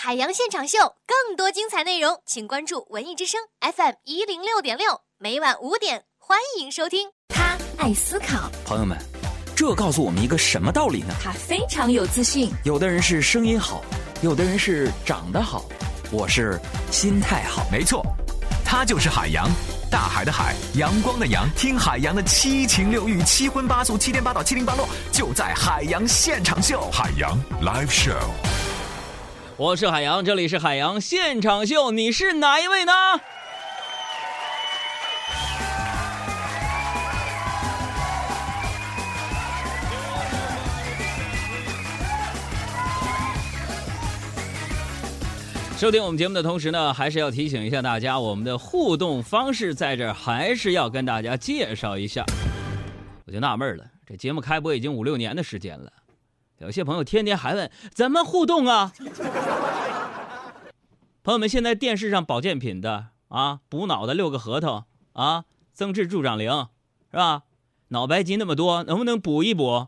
海洋现场秀，更多精彩内容，请关注文艺之声 FM 一零六点六，每晚五点，欢迎收听。他爱思考，朋友们，这告诉我们一个什么道理呢？他非常有自信。有的人是声音好，有的人是长得好，我是心态好。没错，他就是海洋，大海的海，阳光的阳。听海洋的七情六欲、七荤八素、七颠八倒、七零八落，就在海洋现场秀。海洋 Live Show。我是海洋，这里是海洋现场秀，你是哪一位呢？收听我们节目的同时呢，还是要提醒一下大家，我们的互动方式在这儿还是要跟大家介绍一下。我就纳闷了，这节目开播已经五六年的时间了，有些朋友天天还问怎么互动啊？朋友们，现在电视上保健品的啊，补脑的六个核桃啊，增智助长灵，是吧？脑白金那么多，能不能补一补？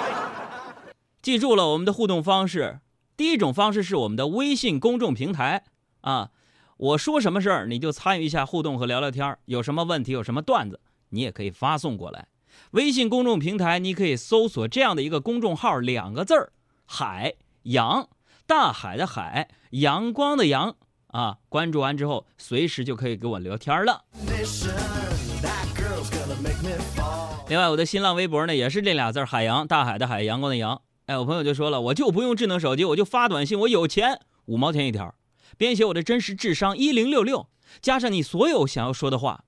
记住了，我们的互动方式。第一种方式是我们的微信公众平台啊，我说什么事儿你就参与一下互动和聊聊天有什么问题有什么段子你也可以发送过来。微信公众平台你可以搜索这样的一个公众号，两个字儿“海洋”，大海的海，阳光的阳啊。关注完之后，随时就可以跟我聊天了。另外，我的新浪微博呢也是这俩字儿海洋”，大海的海，阳光的阳。哎，我朋友就说了，我就不用智能手机，我就发短信，我有钱，五毛钱一条，编写我的真实智商一零六六，加上你所有想要说的话，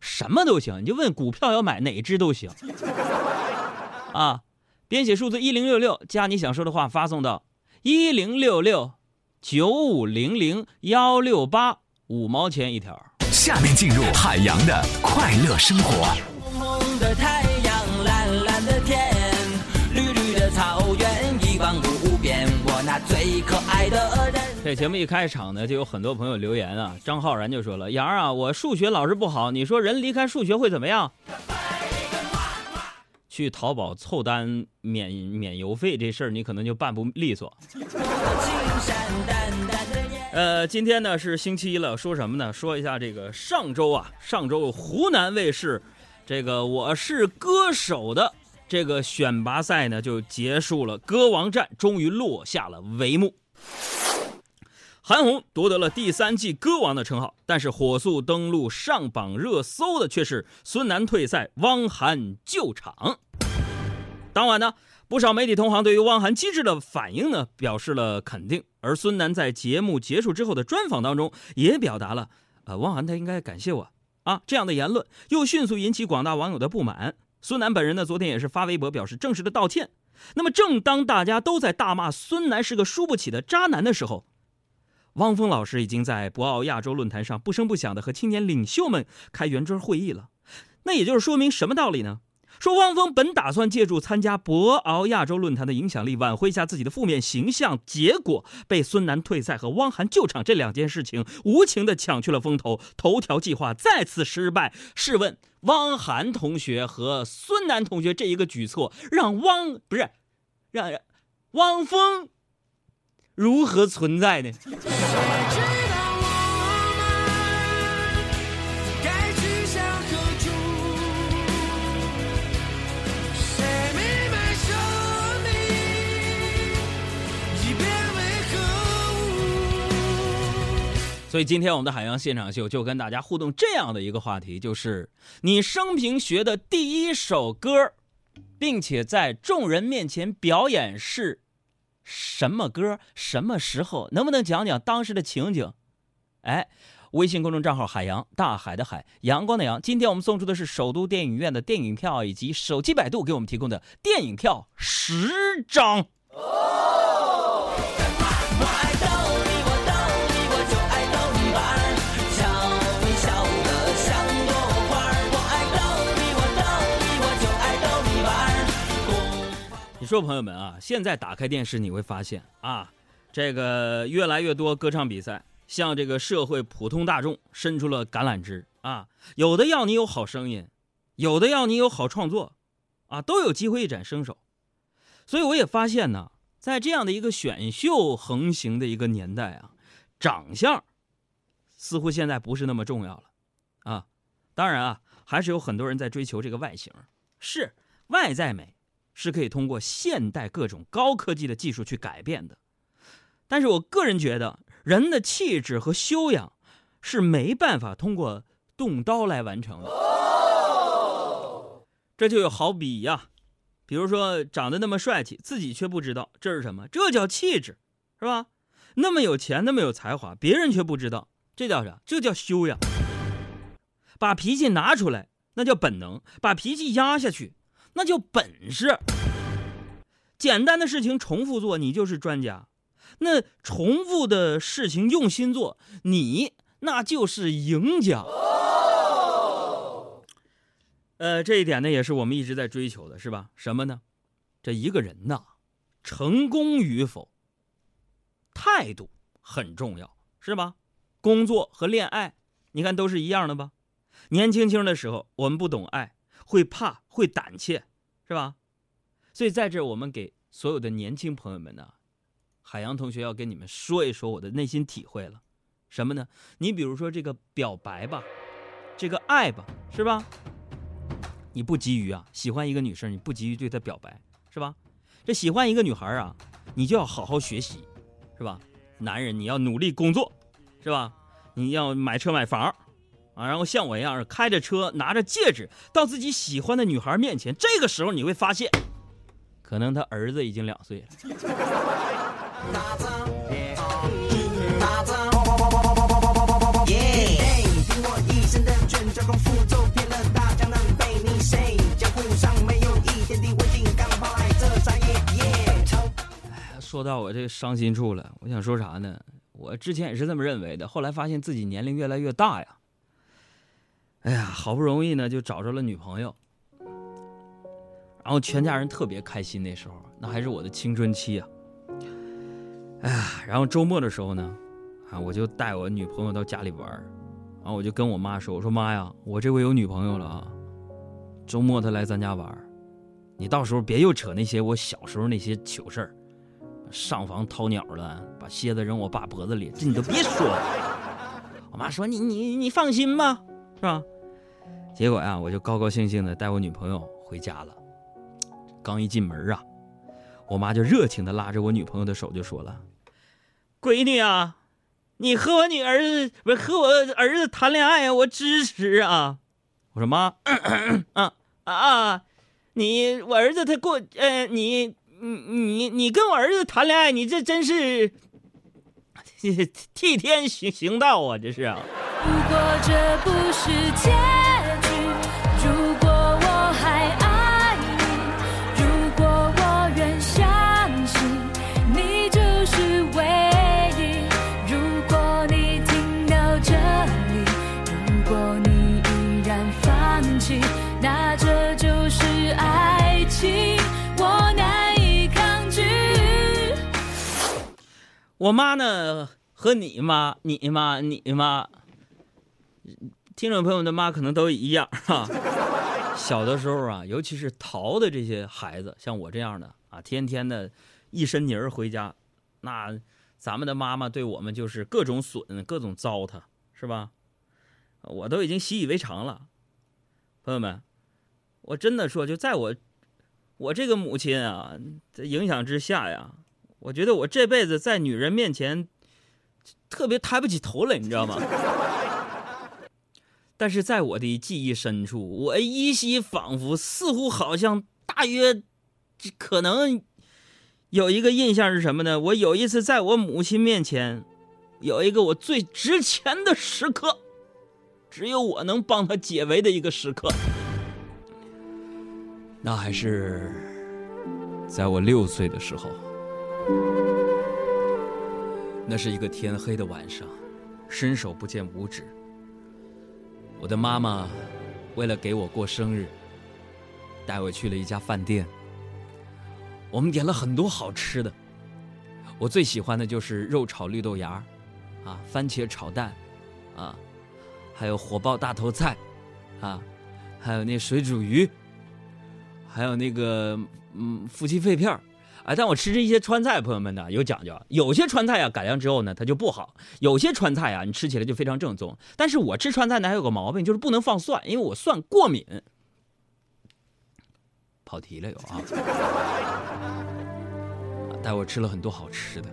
什么都行，你就问股票要买哪只都行。啊，编写数字一零六六，加你想说的话发送到一零六六九五零零幺六八，五毛钱一条。下面进入海洋的快乐生活。最可爱的人。这节目一开场呢，就有很多朋友留言啊。张浩然就说了：“杨儿啊，我数学老是不好，你说人离开数学会怎么样？”去淘宝凑单免免邮费这事儿，你可能就办不利索。呃，今天呢是星期一了，说什么呢？说一下这个上周啊，上周湖南卫视这个《我是歌手》的。这个选拔赛呢就结束了，歌王战终于落下了帷幕。韩红夺得了第三季歌王的称号，但是火速登陆上榜热搜的却是孙楠退赛，汪涵救场。当晚呢，不少媒体同行对于汪涵机智的反应呢表示了肯定，而孙楠在节目结束之后的专访当中也表达了，呃，汪涵他应该感谢我啊这样的言论，又迅速引起广大网友的不满。孙楠本人呢，昨天也是发微博表示正式的道歉。那么，正当大家都在大骂孙楠是个输不起的渣男的时候，汪峰老师已经在博鳌亚洲论坛上不声不响的和青年领袖们开圆桌会议了。那也就是说明什么道理呢？说汪峰本打算借助参加博鳌亚洲论坛的影响力挽回一下自己的负面形象，结果被孙楠退赛和汪涵救场这两件事情无情的抢去了风头，头条计划再次失败。试问汪涵同学和孙楠同学这一个举措，让汪不是让汪峰如何存在呢？所以今天我们的海洋现场秀就跟大家互动这样的一个话题，就是你生平学的第一首歌，并且在众人面前表演是什么歌？什么时候？能不能讲讲当时的情景？哎，微信公众账号海洋大海的海阳光的阳，今天我们送出的是首都电影院的电影票，以及手机百度给我们提供的电影票十张。说朋友们啊，现在打开电视你会发现啊，这个越来越多歌唱比赛向这个社会普通大众伸出了橄榄枝啊，有的要你有好声音，有的要你有好创作，啊，都有机会一展身手。所以我也发现呢，在这样的一个选秀横行的一个年代啊，长相似乎现在不是那么重要了啊。当然啊，还是有很多人在追求这个外形，是外在美是可以通过现代各种高科技的技术去改变的。但是我个人觉得，人的气质和修养是没办法通过动刀来完成的。这就有好比呀、比如说长得那么帅气，自己却不知道这是什么，这叫气质，是吧？那么有钱，那么有才华，别人却不知道，这叫啥？这叫修养。把脾气拿出来，那叫本能；把脾气压下去，那叫本事。简单的事情重复做，你就是专家；那重复的事情用心做，你那就是赢家。呃，这一点呢，也是我们一直在追求的，是吧？什么呢？这一个人呐，成功与否，态度很重要，是吧？工作和恋爱，你看都是一样的吧？年轻轻的时候，我们不懂爱，会怕，会胆怯，是吧？所以在这，我们给所有的年轻朋友们呢，海洋同学要跟你们说一说我的内心体会了，什么呢？你比如说这个表白吧，这个爱吧，是吧？你不急于啊，喜欢一个女生，你不急于对她表白，是吧？这喜欢一个女孩啊，你就要好好学习，是吧？男人你要努力工作，是吧？你要买车买房，啊，然后像我一样开着车，拿着戒指到自己喜欢的女孩面前，这个时候你会发现，可能他儿子已经两岁了。说到我这伤心处了，我想说啥呢？我之前也是这么认为的，后来发现自己年龄越来越大呀。哎呀，好不容易呢就找着了女朋友，然后全家人特别开心。那时候那还是我的青春期啊。哎呀，然后周末的时候呢，啊，我就带我女朋友到家里玩儿然后我就跟我妈说：“我说妈呀，我这回有女朋友了啊，周末她来咱家玩儿你到时候别又扯那些我小时候那些糗事儿。”上房掏鸟了，把蝎子扔我爸脖子里，这你都别说了。我妈说你你你放心吧，是吧？结果呀，我就高高兴兴的带我女朋友回家了。刚一进门啊，我妈就热情的拉着我女朋友的手就说了：“闺女啊，你和我女儿子不是和我儿子谈恋爱啊，我支持啊。”我说妈，啊啊，你我儿子他过呃你。你你你跟我儿子谈恋爱，你这真是替天行行道啊！这是啊。如果这不是我妈呢和你妈、你妈、你妈，听众朋友的妈可能都一样哈。小的时候啊，尤其是淘的这些孩子，像我这样的啊，天天的一身泥儿回家，那咱们的妈妈对我们就是各种损、各种糟蹋，是吧？我都已经习以为常了。朋友们，我真的说，就在我我这个母亲啊的影响之下呀，我觉得我这辈子在女人面前特别抬不起头来，你知道吗？但是在我的记忆深处，我依稀仿佛，似乎好像大约可能有一个印象是什么呢？我有一次在我母亲面前，有一个我最值钱的时刻，只有我能帮她解围的一个时刻。那还是在我六岁的时候。那是一个天黑的晚上，伸手不见五指。我的妈妈为了给我过生日，带我去了一家饭店。我们点了很多好吃的，我最喜欢的就是肉炒绿豆芽，啊，番茄炒蛋，啊，还有火爆大头菜，啊，还有那水煮鱼，还有那个嗯夫妻肺片哎，但我吃这一些川菜，朋友们呢有讲究，有些川菜啊改良之后呢它就不好，有些川菜啊你吃起来就非常正宗。但是我吃川菜呢还有个毛病，就是不能放蒜，因为我蒜过敏。跑题了又啊！带我吃了很多好吃的，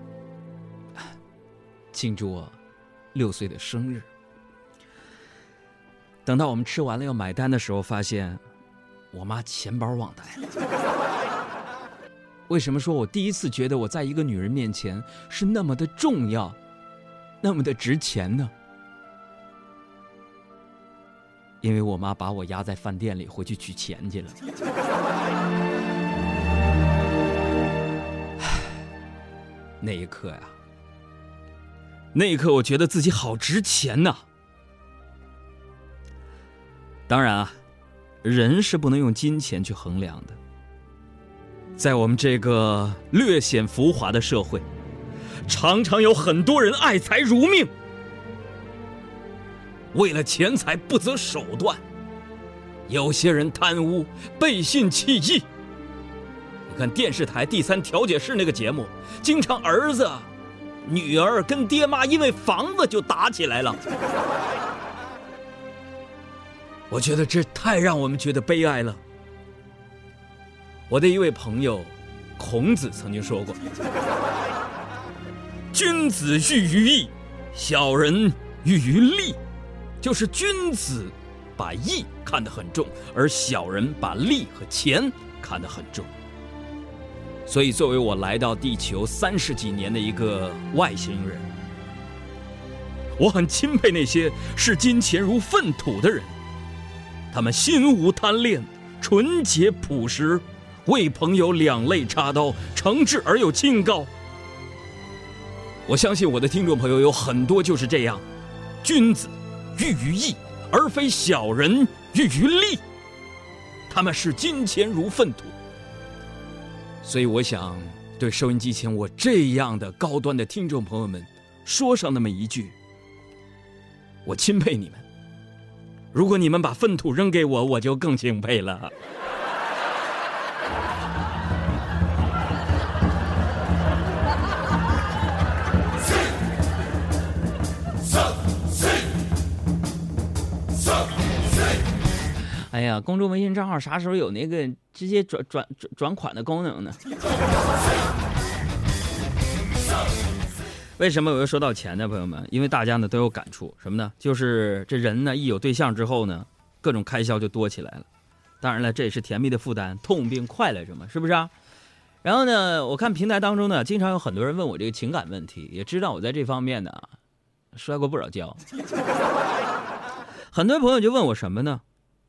庆祝我六岁的生日。等到我们吃完了要买单的时候，发现我妈钱包忘带了。为什么说我第一次觉得我在一个女人面前是那么的重要，那么的值钱呢？因为我妈把我压在饭店里，回去取钱去了。那一刻呀，那一刻我觉得自己好值钱呐。当然啊，人是不能用金钱去衡量的。在我们这个略显浮华的社会，常常有很多人爱财如命，为了钱财不择手段。有些人贪污，背信弃义。你看电视台第三调解室那个节目，经常儿子、女儿跟爹妈因为房子就打起来了。我觉得这太让我们觉得悲哀了。我的一位朋友，孔子曾经说过：“ 君子喻于义，小人喻于利。”就是君子把义看得很重，而小人把利和钱看得很重。所以，作为我来到地球三十几年的一个外星人，我很钦佩那些视金钱如粪土的人，他们心无贪恋，纯洁朴实。为朋友两肋插刀，诚挚而又清高。我相信我的听众朋友有很多就是这样，君子喻于义，而非小人喻于利。他们视金钱如粪土，所以我想对收音机前我这样的高端的听众朋友们说上那么一句：我钦佩你们。如果你们把粪土扔给我，我就更钦佩了。哎呀，公众微信账号啥时候有那个直接转转转转款的功能呢？为什么我又说到钱呢，朋友们？因为大家呢都有感触，什么呢？就是这人呢一有对象之后呢，各种开销就多起来了。当然了，这也是甜蜜的负担，痛并快乐着嘛，是不是啊？然后呢，我看平台当中呢，经常有很多人问我这个情感问题，也知道我在这方面呢摔过不少跤。很多朋友就问我什么呢？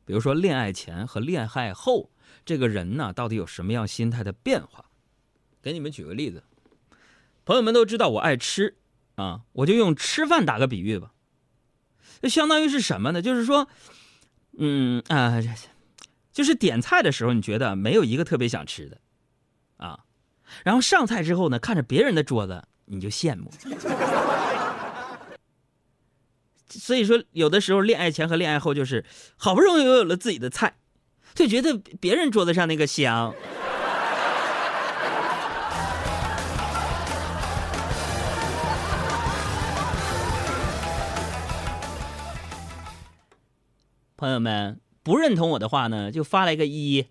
比如说，恋爱前和恋爱后，这个人呢，到底有什么样心态的变化？给你们举个例子，朋友们都知道我爱吃，啊，我就用吃饭打个比喻吧，就相当于是什么呢？就是说，嗯啊，就是点菜的时候，你觉得没有一个特别想吃的，啊，然后上菜之后呢，看着别人的桌子，你就羡慕。所以说，有的时候恋爱前和恋爱后就是好不容易有了自己的菜，就觉得别人桌子上那个香。朋友们不认同我的话呢，就发来个一。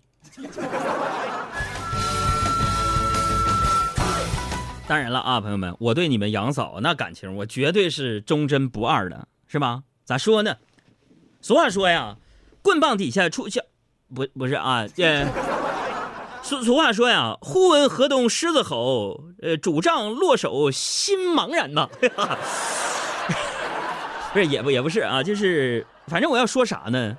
当然了啊，朋友们，我对你们杨嫂那感情，我绝对是忠贞不二的。是吧？咋说呢？俗话说呀，棍棒底下出孝，不不是啊，这俗俗话说呀，忽闻河东狮子吼，呃，主杖落手心茫然呐。不是，也不也不是啊，就是反正我要说啥呢？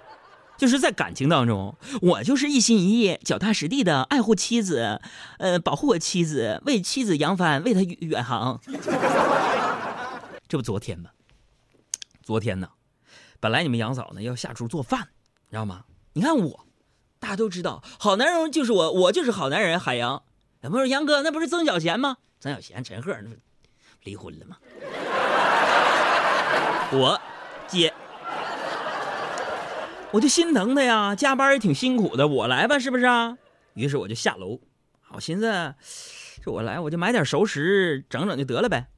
就是在感情当中，我就是一心一意、脚踏实地的爱护妻子，呃，保护我妻子，为妻子扬帆，为她远航。这不昨天吗？昨天呢，本来你们杨嫂呢要下厨做饭，你知道吗？你看我，大家都知道，好男人就是我，我就是好男人。海洋，不是杨哥，那不是曾小贤吗？曾小贤、陈赫那不离婚了吗？我接，我就心疼他呀，加班也挺辛苦的，我来吧，是不是啊？于是我就下楼，我寻思，这我来我就买点熟食整整就得了呗。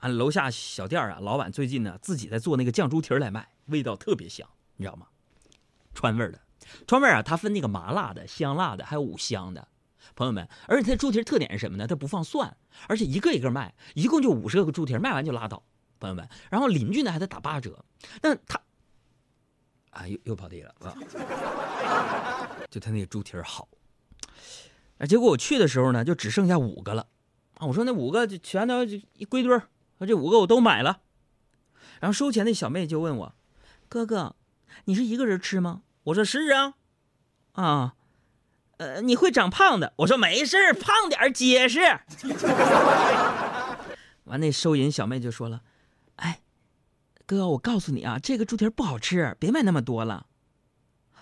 俺楼下小店啊，老板最近呢自己在做那个酱猪蹄来卖，味道特别香，你知道吗？川味的，川味啊，它分那个麻辣的、香辣的，还有五香的。朋友们，而且它猪蹄特点是什么呢？它不放蒜，而且一个一个卖，一共就五十个猪蹄，卖完就拉倒。朋友们，然后邻居呢还得打八折。那他啊，又又跑题了啊！就他那个猪蹄好，啊，结果我去的时候呢，就只剩下五个了啊！我说那五个就全都一归堆儿，说这五个我都买了。然后收钱的小妹就问我：“哥哥，你是一个人吃吗？”我说：“是啊。”啊，呃，你会长胖的。我说：“没事胖点儿结实。”完，那收银小妹就说了：“哎，哥，我告诉你啊，这个猪蹄不好吃，别买那么多了。”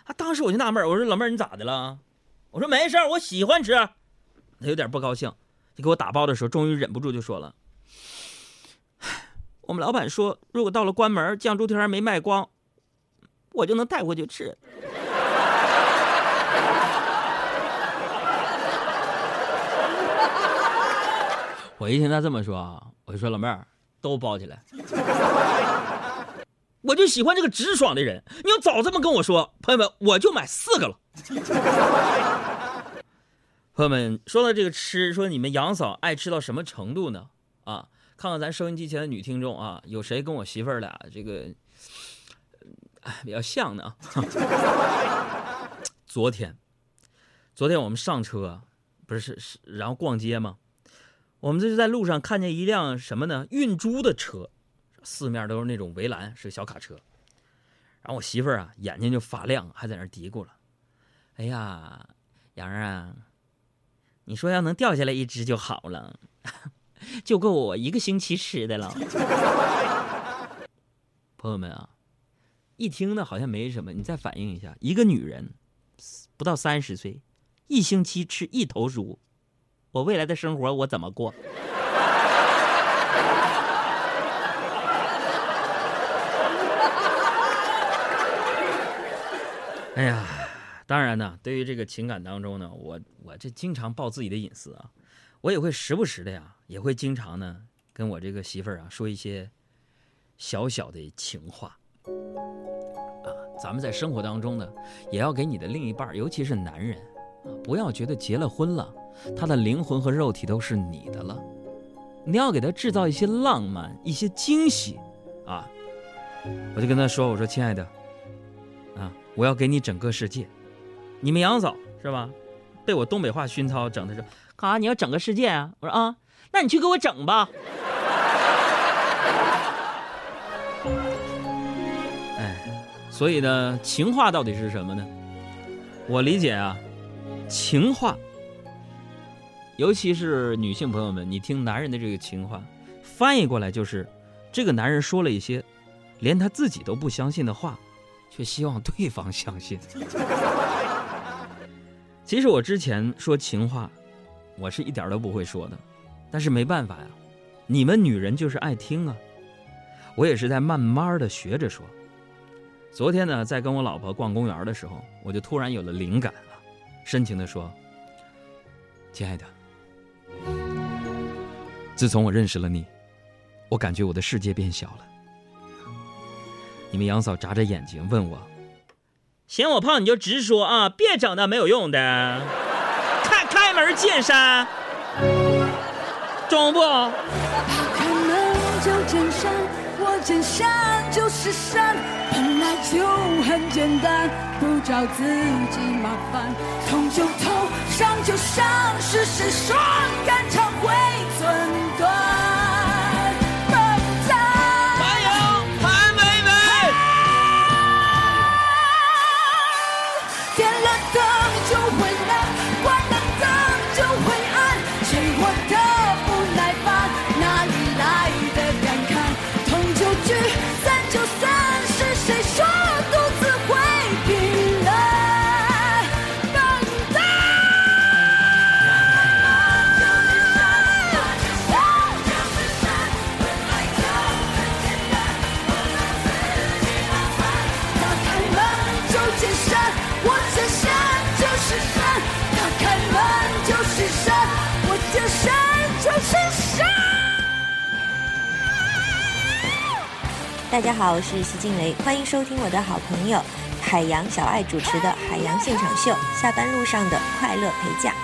啊，当时我就纳闷，我说：“老妹儿，你咋的了？”我说：“没事，我喜欢吃。”她有点不高兴，就给我打包的时候，终于忍不住就说了：“我们老板说，如果到了关门，酱猪蹄儿还没卖光，我就能带回去吃。”我一听他这么说啊，我就说老妹儿都包起来。我就喜欢这个直爽的人，你要早这么跟我说，朋友们，我就买四个了。朋友们，说到这个吃，说你们杨嫂爱吃到什么程度呢？啊，看看咱收音机前的女听众啊，有谁跟我媳妇儿俩这个，比较像呢？昨天，昨天我们上车，不是是，然后逛街嘛，我们这是在路上看见一辆什么呢？运猪的车，四面都是那种围栏，是个小卡车。然后我媳妇儿啊，眼睛就发亮，还在那嘀咕了：“哎呀，杨儿啊，你说要能掉下来一只就好了，就够我一个星期吃的了。”朋友们啊，一听呢好像没什么，你再反应一下，一个女人不到三十岁，一星期吃一头猪，我未来的生活我怎么过？哎呀，当然呢，对于这个情感当中呢，我我这经常爆自己的隐私啊，我也会时不时的呀，也会经常呢跟我这个媳妇儿啊说一些小小的情话。啊，咱们在生活当中呢，也要给你的另一半，尤其是男人啊，不要觉得结了婚了，他的灵魂和肉体都是你的了，你要给他制造一些浪漫，一些惊喜，啊，我就跟他说，我说亲爱的。啊！我要给你整个世界，你们杨嫂是吧？被我东北话熏陶，整的是干啥？你要整个世界啊？我说啊，那你去给我整吧。哎，所以呢，情话到底是什么呢？我理解啊，情话，尤其是女性朋友们，你听男人的这个情话，翻译过来就是，这个男人说了一些连他自己都不相信的话。却希望对方相信。其实我之前说情话，我是一点都不会说的，但是没办法呀，你们女人就是爱听啊。我也是在慢慢的学着说。昨天呢，在跟我老婆逛公园的时候，我就突然有了灵感了，深情的说：“亲爱的，自从我认识了你，我感觉我的世界变小了。”你们杨嫂眨着眼睛问我：“嫌我胖你就直说啊，别整那没有用的。开开门见山，中不？开门就见山，我见山就是山，本来就很简单，不找自己麻烦，痛就痛，伤就伤，是谁说肝肠会寸断？大家好，我是徐静蕾，欢迎收听我的好朋友海洋小爱主持的《海洋现场秀》，下班路上的快乐陪嫁。